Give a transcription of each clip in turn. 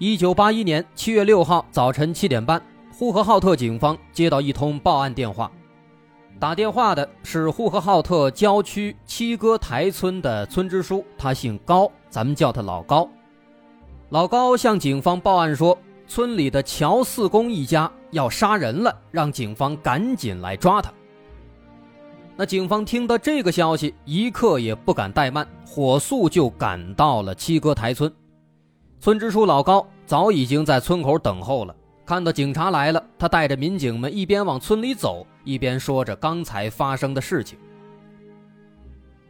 一九八一年七月六号早晨七点半，呼和浩特警方接到一通报案电话，打电话的是呼和浩特郊区七歌台村的村支书，他姓高，咱们叫他老高。老高向警方报案说，村里的乔四公一家要杀人了，让警方赶紧来抓他。那警方听到这个消息，一刻也不敢怠慢，火速就赶到了七歌台村。村支书老高早已经在村口等候了。看到警察来了，他带着民警们一边往村里走，一边说着刚才发生的事情。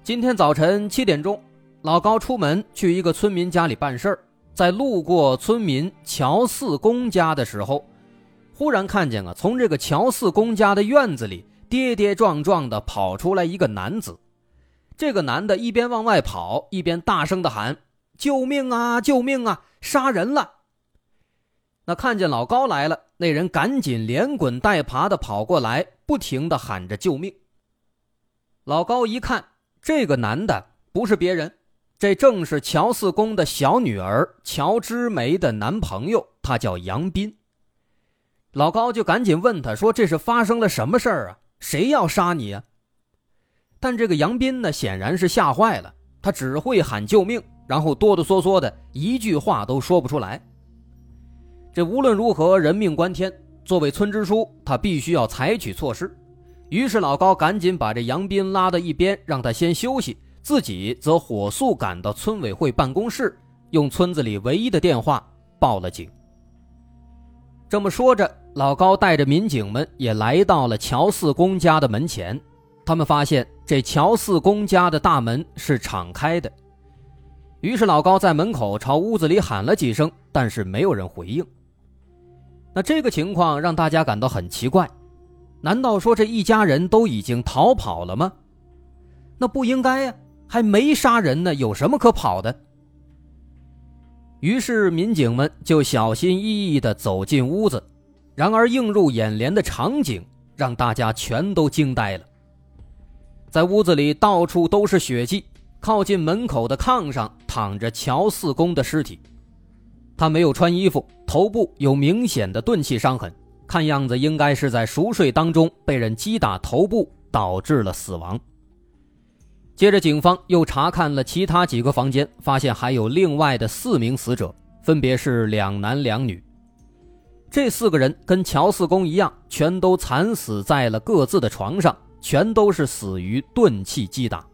今天早晨七点钟，老高出门去一个村民家里办事儿，在路过村民乔四公家的时候，忽然看见啊，从这个乔四公家的院子里跌跌撞撞的跑出来一个男子。这个男的一边往外跑，一边大声的喊。救命啊！救命啊！杀人了！那看见老高来了，那人赶紧连滚带爬的跑过来，不停的喊着救命。老高一看，这个男的不是别人，这正是乔四公的小女儿乔之梅的男朋友，他叫杨斌。老高就赶紧问他说：“这是发生了什么事儿啊？谁要杀你啊？”但这个杨斌呢，显然是吓坏了，他只会喊救命。然后哆哆嗦嗦的一句话都说不出来。这无论如何，人命关天，作为村支书，他必须要采取措施。于是老高赶紧把这杨斌拉到一边，让他先休息，自己则火速赶到村委会办公室，用村子里唯一的电话报了警。这么说着，老高带着民警们也来到了乔四公家的门前。他们发现这乔四公家的大门是敞开的。于是老高在门口朝屋子里喊了几声，但是没有人回应。那这个情况让大家感到很奇怪，难道说这一家人都已经逃跑了吗？那不应该呀，还没杀人呢，有什么可跑的？于是民警们就小心翼翼地走进屋子，然而映入眼帘的场景让大家全都惊呆了。在屋子里到处都是血迹。靠近门口的炕上躺着乔四公的尸体，他没有穿衣服，头部有明显的钝器伤痕，看样子应该是在熟睡当中被人击打头部导致了死亡。接着，警方又查看了其他几个房间，发现还有另外的四名死者，分别是两男两女。这四个人跟乔四公一样，全都惨死在了各自的床上，全都是死于钝器击打。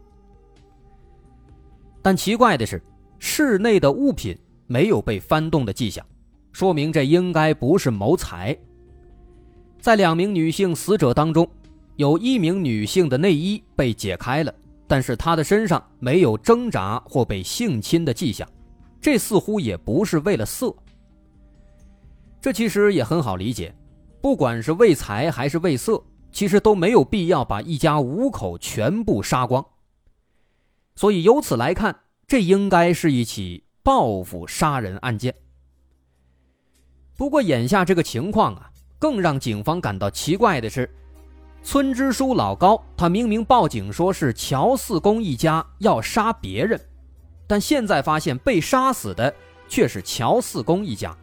但奇怪的是，室内的物品没有被翻动的迹象，说明这应该不是谋财。在两名女性死者当中，有一名女性的内衣被解开了，但是她的身上没有挣扎或被性侵的迹象，这似乎也不是为了色。这其实也很好理解，不管是为财还是为色，其实都没有必要把一家五口全部杀光。所以由此来看，这应该是一起报复杀人案件。不过眼下这个情况啊，更让警方感到奇怪的是，村支书老高他明明报警说是乔四公一家要杀别人，但现在发现被杀死的却是乔四公一家。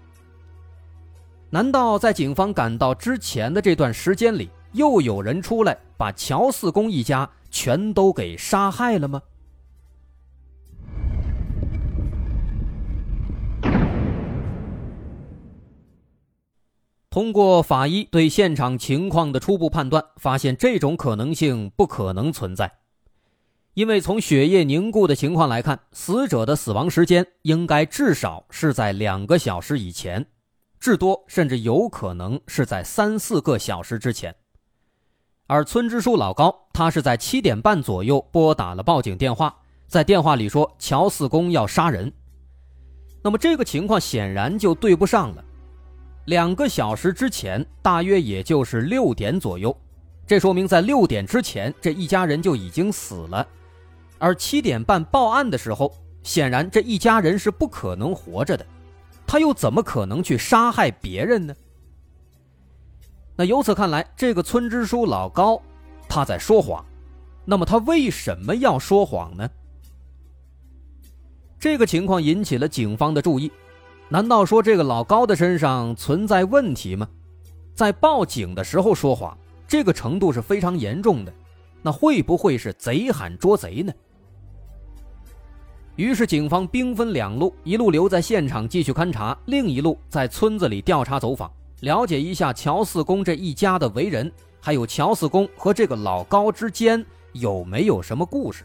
难道在警方赶到之前的这段时间里，又有人出来把乔四公一家全都给杀害了吗？通过法医对现场情况的初步判断，发现这种可能性不可能存在，因为从血液凝固的情况来看，死者的死亡时间应该至少是在两个小时以前，至多甚至有可能是在三四个小时之前。而村支书老高，他是在七点半左右拨打了报警电话，在电话里说乔四公要杀人，那么这个情况显然就对不上了。两个小时之前，大约也就是六点左右，这说明在六点之前，这一家人就已经死了。而七点半报案的时候，显然这一家人是不可能活着的，他又怎么可能去杀害别人呢？那由此看来，这个村支书老高他在说谎。那么他为什么要说谎呢？这个情况引起了警方的注意。难道说这个老高的身上存在问题吗？在报警的时候说谎，这个程度是非常严重的。那会不会是贼喊捉贼呢？于是警方兵分两路，一路留在现场继续勘查，另一路在村子里调查走访，了解一下乔四公这一家的为人，还有乔四公和这个老高之间有没有什么故事。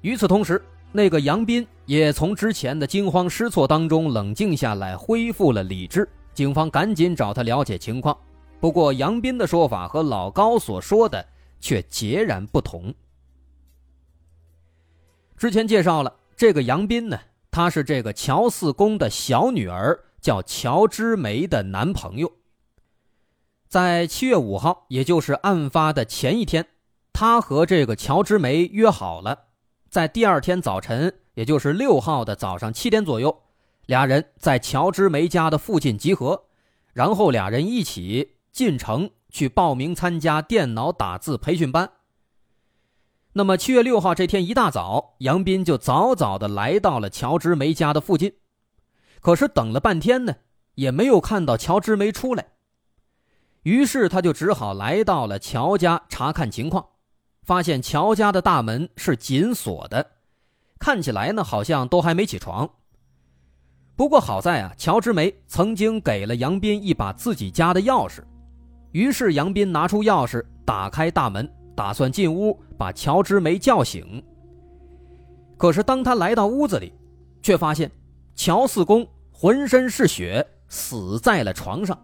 与此同时。那个杨斌也从之前的惊慌失措当中冷静下来，恢复了理智。警方赶紧找他了解情况。不过，杨斌的说法和老高所说的却截然不同。之前介绍了，这个杨斌呢，他是这个乔四公的小女儿，叫乔之梅的男朋友。在七月五号，也就是案发的前一天，他和这个乔之梅约好了。在第二天早晨，也就是六号的早上七点左右，俩人在乔之梅家的附近集合，然后俩人一起进城去报名参加电脑打字培训班。那么七月六号这天一大早，杨斌就早早的来到了乔之梅家的附近，可是等了半天呢，也没有看到乔之梅出来，于是他就只好来到了乔家查看情况。发现乔家的大门是紧锁的，看起来呢好像都还没起床。不过好在啊，乔之梅曾经给了杨斌一把自己家的钥匙，于是杨斌拿出钥匙打开大门，打算进屋把乔之梅叫醒。可是当他来到屋子里，却发现乔四公浑身是血，死在了床上。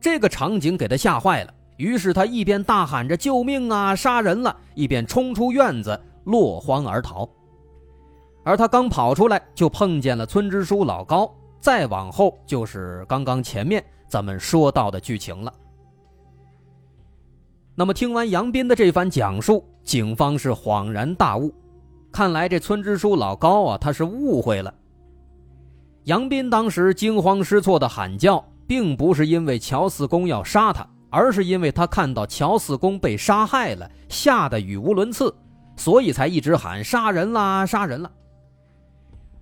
这个场景给他吓坏了。于是他一边大喊着“救命啊，杀人了”，一边冲出院子，落荒而逃。而他刚跑出来，就碰见了村支书老高。再往后就是刚刚前面咱们说到的剧情了。那么听完杨斌的这番讲述，警方是恍然大悟，看来这村支书老高啊，他是误会了。杨斌当时惊慌失措的喊叫，并不是因为乔四公要杀他。而是因为他看到乔四公被杀害了，吓得语无伦次，所以才一直喊杀人啦，杀人了。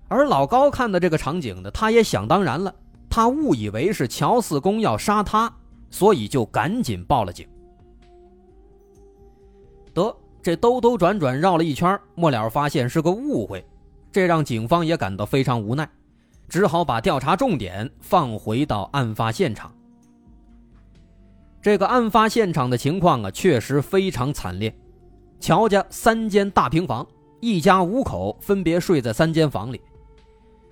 而老高看到这个场景呢，他也想当然了，他误以为是乔四公要杀他，所以就赶紧报了警。得，这兜兜转转绕了一圈，末了发现是个误会，这让警方也感到非常无奈，只好把调查重点放回到案发现场。这个案发现场的情况啊，确实非常惨烈。乔家三间大平房，一家五口分别睡在三间房里，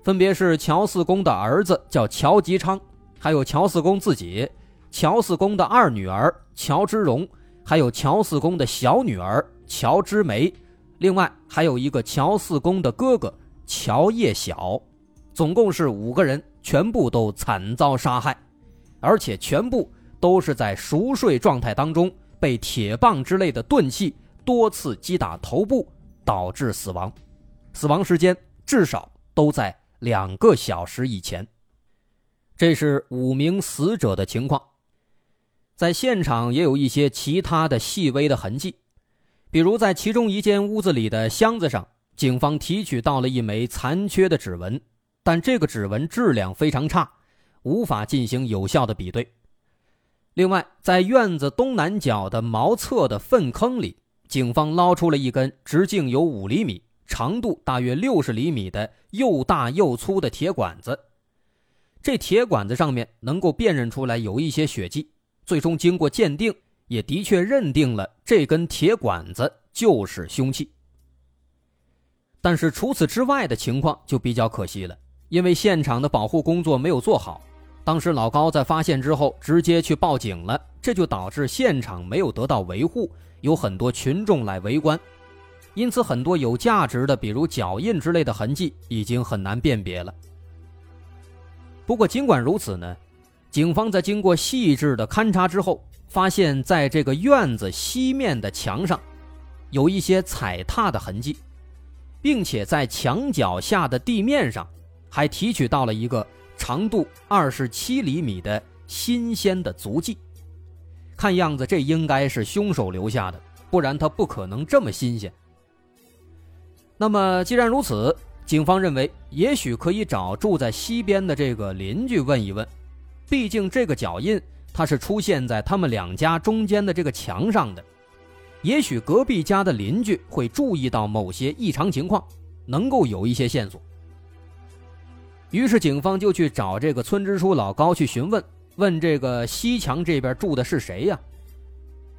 分别是乔四公的儿子叫乔吉昌，还有乔四公自己，乔四公的二女儿乔之荣，还有乔四公的小女儿乔之梅，另外还有一个乔四公的哥哥乔叶晓，总共是五个人，全部都惨遭杀害，而且全部。都是在熟睡状态当中被铁棒之类的钝器多次击打头部，导致死亡。死亡时间至少都在两个小时以前。这是五名死者的情况。在现场也有一些其他的细微的痕迹，比如在其中一间屋子里的箱子上，警方提取到了一枚残缺的指纹，但这个指纹质量非常差，无法进行有效的比对。另外，在院子东南角的茅厕的粪坑里，警方捞出了一根直径有五厘米、长度大约六十厘米的又大又粗的铁管子。这铁管子上面能够辨认出来有一些血迹，最终经过鉴定，也的确认定了这根铁管子就是凶器。但是除此之外的情况就比较可惜了，因为现场的保护工作没有做好。当时老高在发现之后，直接去报警了，这就导致现场没有得到维护，有很多群众来围观，因此很多有价值的，比如脚印之类的痕迹，已经很难辨别了。不过尽管如此呢，警方在经过细致的勘查之后，发现在这个院子西面的墙上，有一些踩踏的痕迹，并且在墙脚下的地面上，还提取到了一个长度二十七厘米的新鲜的足迹。看样子这应该是凶手留下的，不然他不可能这么新鲜。那么既然如此，警方认为也许可以找住在西边的这个邻居问一问，毕竟这个脚印它是出现在他们两家中间的这个墙上的，也许隔壁家的邻居会注意到某些异常情况，能够有一些线索。于是警方就去找这个村支书老高去询问。问这个西墙这边住的是谁呀？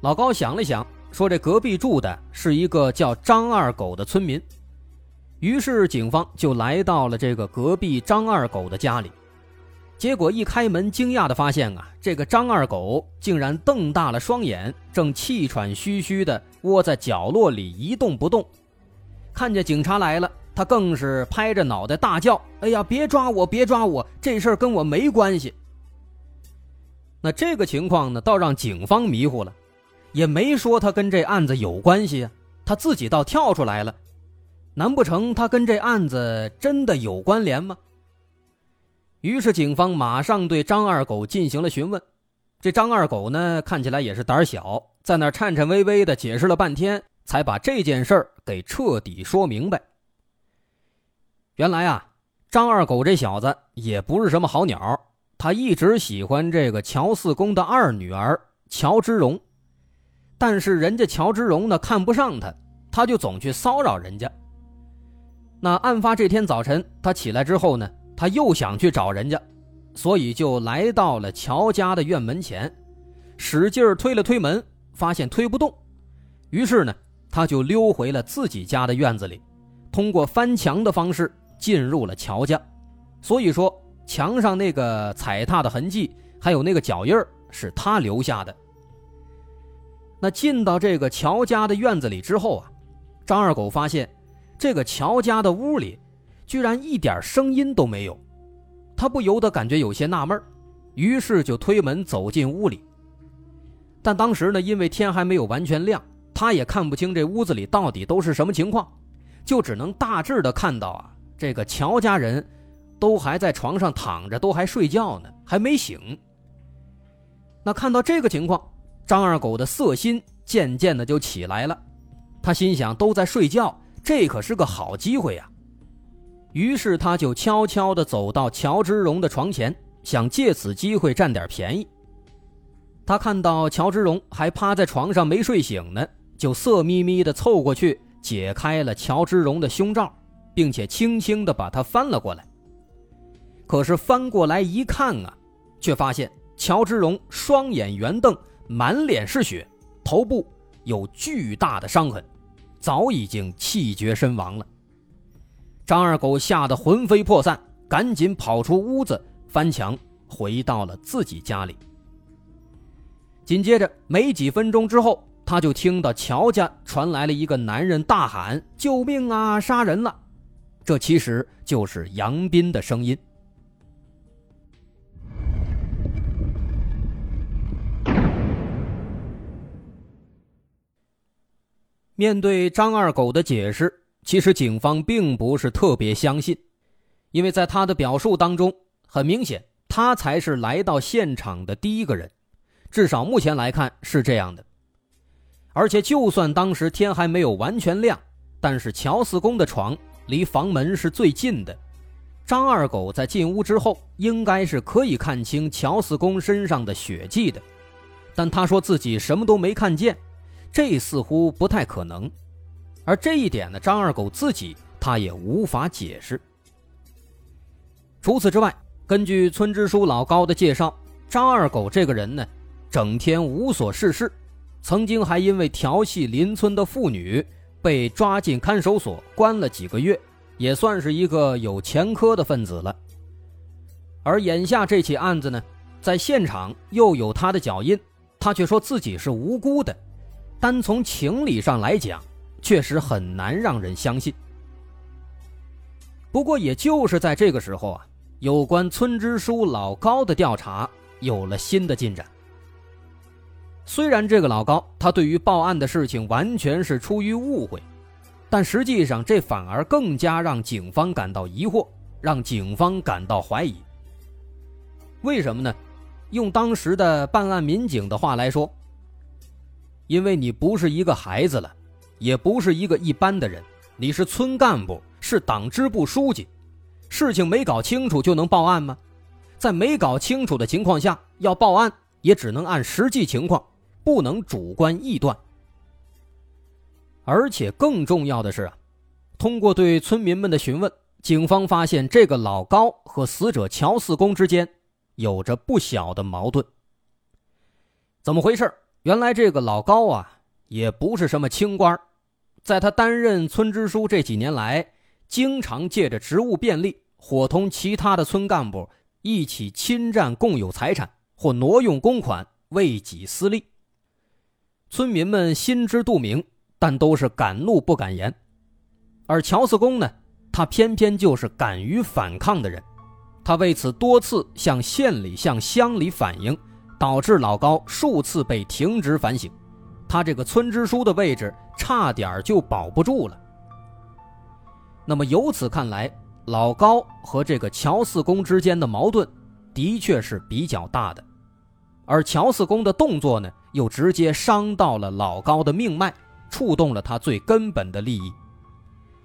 老高想了想，说：“这隔壁住的是一个叫张二狗的村民。”于是警方就来到了这个隔壁张二狗的家里。结果一开门，惊讶的发现啊，这个张二狗竟然瞪大了双眼，正气喘吁吁的窝在角落里一动不动。看见警察来了，他更是拍着脑袋大叫：“哎呀，别抓我，别抓我！这事儿跟我没关系。”那这个情况呢，倒让警方迷糊了，也没说他跟这案子有关系啊，他自己倒跳出来了，难不成他跟这案子真的有关联吗？于是警方马上对张二狗进行了询问，这张二狗呢，看起来也是胆小，在那颤颤巍巍的解释了半天，才把这件事儿给彻底说明白。原来啊，张二狗这小子也不是什么好鸟。他一直喜欢这个乔四公的二女儿乔之荣，但是人家乔之荣呢看不上他，他就总去骚扰人家。那案发这天早晨，他起来之后呢，他又想去找人家，所以就来到了乔家的院门前，使劲推了推门，发现推不动，于是呢，他就溜回了自己家的院子里，通过翻墙的方式进入了乔家。所以说。墙上那个踩踏的痕迹，还有那个脚印是他留下的。那进到这个乔家的院子里之后啊，张二狗发现，这个乔家的屋里，居然一点声音都没有，他不由得感觉有些纳闷于是就推门走进屋里。但当时呢，因为天还没有完全亮，他也看不清这屋子里到底都是什么情况，就只能大致的看到啊，这个乔家人。都还在床上躺着，都还睡觉呢，还没醒。那看到这个情况，张二狗的色心渐渐的就起来了。他心想，都在睡觉，这可是个好机会呀。于是他就悄悄的走到乔之荣的床前，想借此机会占点便宜。他看到乔之荣还趴在床上没睡醒呢，就色眯眯的凑过去，解开了乔之荣的胸罩，并且轻轻的把他翻了过来。可是翻过来一看啊，却发现乔之荣双眼圆瞪，满脸是血，头部有巨大的伤痕，早已经气绝身亡了。张二狗吓得魂飞魄散，赶紧跑出屋子，翻墙回到了自己家里。紧接着没几分钟之后，他就听到乔家传来了一个男人大喊：“救命啊！杀人了！”这其实就是杨斌的声音。面对张二狗的解释，其实警方并不是特别相信，因为在他的表述当中，很明显他才是来到现场的第一个人，至少目前来看是这样的。而且，就算当时天还没有完全亮，但是乔四公的床离房门是最近的，张二狗在进屋之后，应该是可以看清乔四公身上的血迹的，但他说自己什么都没看见。这似乎不太可能，而这一点呢，张二狗自己他也无法解释。除此之外，根据村支书老高的介绍，张二狗这个人呢，整天无所事事，曾经还因为调戏邻村的妇女被抓进看守所关了几个月，也算是一个有前科的分子了。而眼下这起案子呢，在现场又有他的脚印，他却说自己是无辜的。单从情理上来讲，确实很难让人相信。不过，也就是在这个时候啊，有关村支书老高的调查有了新的进展。虽然这个老高他对于报案的事情完全是出于误会，但实际上这反而更加让警方感到疑惑，让警方感到怀疑。为什么呢？用当时的办案民警的话来说，因为你不是一个孩子了，也不是一个一般的人，你是村干部，是党支部书记，事情没搞清楚就能报案吗？在没搞清楚的情况下要报案，也只能按实际情况。不能主观臆断，而且更重要的是啊，通过对村民们的询问，警方发现这个老高和死者乔四公之间有着不小的矛盾。怎么回事？原来这个老高啊，也不是什么清官，在他担任村支书这几年来，经常借着职务便利，伙同其他的村干部一起侵占共有财产或挪用公款，为己私利。村民们心知肚明，但都是敢怒不敢言。而乔四公呢，他偏偏就是敢于反抗的人。他为此多次向县里、向乡里反映，导致老高数次被停职反省。他这个村支书的位置差点就保不住了。那么由此看来，老高和这个乔四公之间的矛盾，的确是比较大的。而乔四公的动作呢，又直接伤到了老高的命脉，触动了他最根本的利益。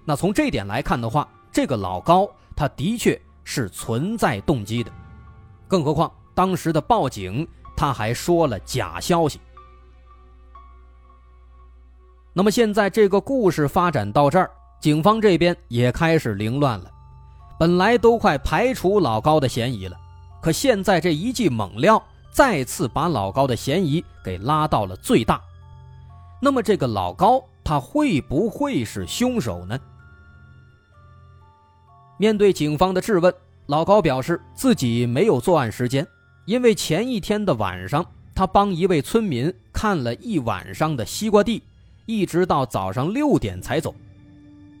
那从这点来看的话，这个老高他的确是存在动机的。更何况当时的报警，他还说了假消息。那么现在这个故事发展到这儿，警方这边也开始凌乱了。本来都快排除老高的嫌疑了，可现在这一剂猛料。再次把老高的嫌疑给拉到了最大，那么这个老高他会不会是凶手呢？面对警方的质问，老高表示自己没有作案时间，因为前一天的晚上他帮一位村民看了一晚上的西瓜地，一直到早上六点才走。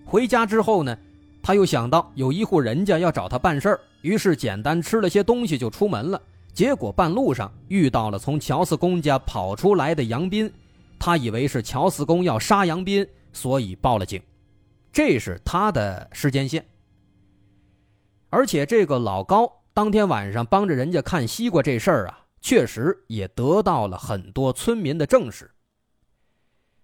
回家之后呢，他又想到有一户人家要找他办事儿，于是简单吃了些东西就出门了。结果半路上遇到了从乔四公家跑出来的杨斌，他以为是乔四公要杀杨斌，所以报了警。这是他的时间线。而且这个老高当天晚上帮着人家看西瓜这事儿啊，确实也得到了很多村民的证实。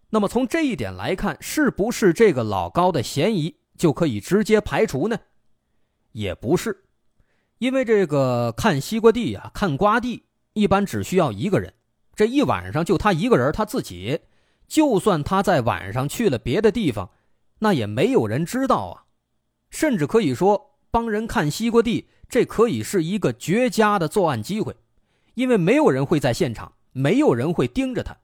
那么从这一点来看，是不是这个老高的嫌疑就可以直接排除呢？也不是。因为这个看西瓜地呀，看瓜地一般只需要一个人，这一晚上就他一个人，他自己，就算他在晚上去了别的地方，那也没有人知道啊。甚至可以说，帮人看西瓜地，这可以是一个绝佳的作案机会，因为没有人会在现场，没有人会盯着他。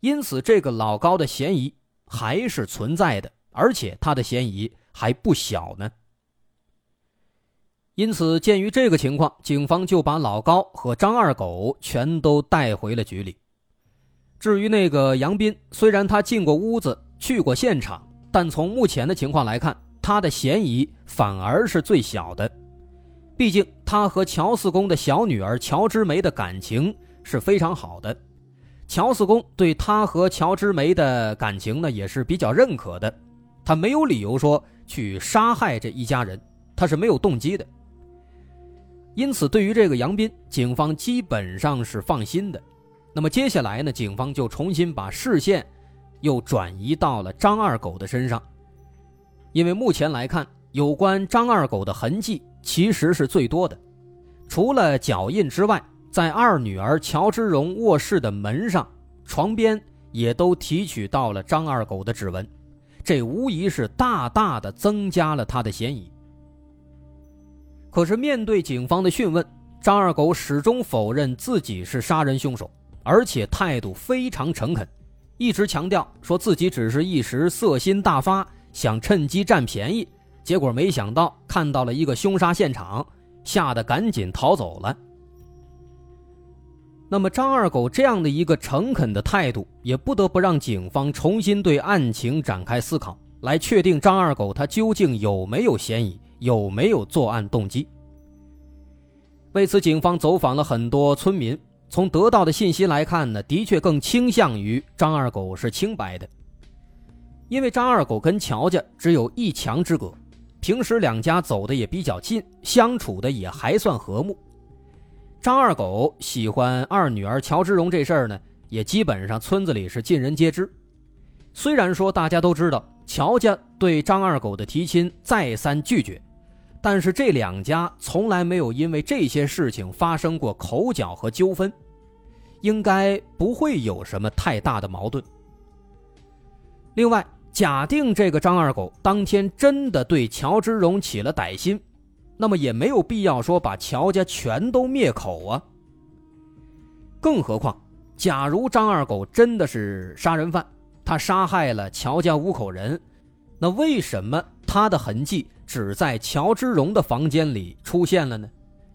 因此，这个老高的嫌疑还是存在的，而且他的嫌疑还不小呢。因此，鉴于这个情况，警方就把老高和张二狗全都带回了局里。至于那个杨斌，虽然他进过屋子、去过现场，但从目前的情况来看，他的嫌疑反而是最小的。毕竟，他和乔四公的小女儿乔之梅的感情是非常好的，乔四公对他和乔之梅的感情呢也是比较认可的，他没有理由说去杀害这一家人，他是没有动机的。因此，对于这个杨斌，警方基本上是放心的。那么接下来呢？警方就重新把视线又转移到了张二狗的身上，因为目前来看，有关张二狗的痕迹其实是最多的。除了脚印之外，在二女儿乔之荣卧室的门上、床边也都提取到了张二狗的指纹，这无疑是大大的增加了他的嫌疑。可是，面对警方的讯问，张二狗始终否认自己是杀人凶手，而且态度非常诚恳，一直强调说自己只是一时色心大发，想趁机占便宜，结果没想到看到了一个凶杀现场，吓得赶紧逃走了。那么，张二狗这样的一个诚恳的态度，也不得不让警方重新对案情展开思考，来确定张二狗他究竟有没有嫌疑。有没有作案动机？为此，警方走访了很多村民，从得到的信息来看呢，的确更倾向于张二狗是清白的。因为张二狗跟乔家只有一墙之隔，平时两家走的也比较近，相处的也还算和睦。张二狗喜欢二女儿乔之荣这事儿呢，也基本上村子里是尽人皆知。虽然说大家都知道乔家对张二狗的提亲再三拒绝，但是这两家从来没有因为这些事情发生过口角和纠纷，应该不会有什么太大的矛盾。另外，假定这个张二狗当天真的对乔之荣起了歹心，那么也没有必要说把乔家全都灭口啊。更何况，假如张二狗真的是杀人犯，他杀害了乔家五口人，那为什么他的痕迹只在乔之荣的房间里出现了呢？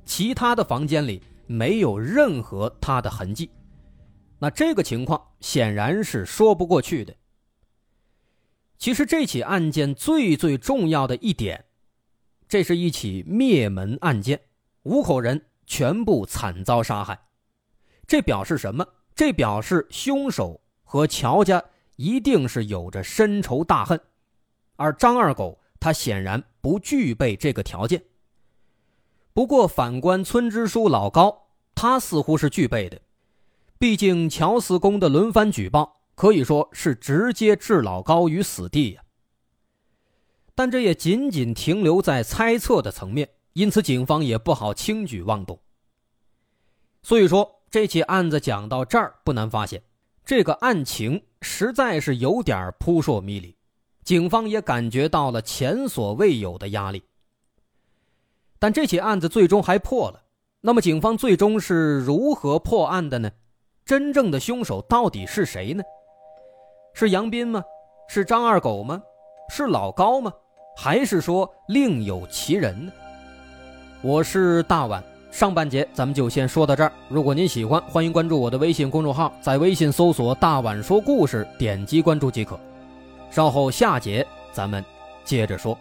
其他的房间里没有任何他的痕迹，那这个情况显然是说不过去的。其实这起案件最最重要的一点，这是一起灭门案件，五口人全部惨遭杀害。这表示什么？这表示凶手和乔家一定是有着深仇大恨，而张二狗他显然不具备这个条件。不过反观村支书老高，他似乎是具备的，毕竟乔四公的轮番举报。可以说是直接置老高于死地呀，但这也仅仅停留在猜测的层面，因此警方也不好轻举妄动。所以说，这起案子讲到这儿，不难发现，这个案情实在是有点扑朔迷离，警方也感觉到了前所未有的压力。但这起案子最终还破了，那么警方最终是如何破案的呢？真正的凶手到底是谁呢？是杨斌吗？是张二狗吗？是老高吗？还是说另有其人呢？我是大碗，上半节咱们就先说到这儿。如果您喜欢，欢迎关注我的微信公众号，在微信搜索“大碗说故事”，点击关注即可。稍后下节咱们接着说。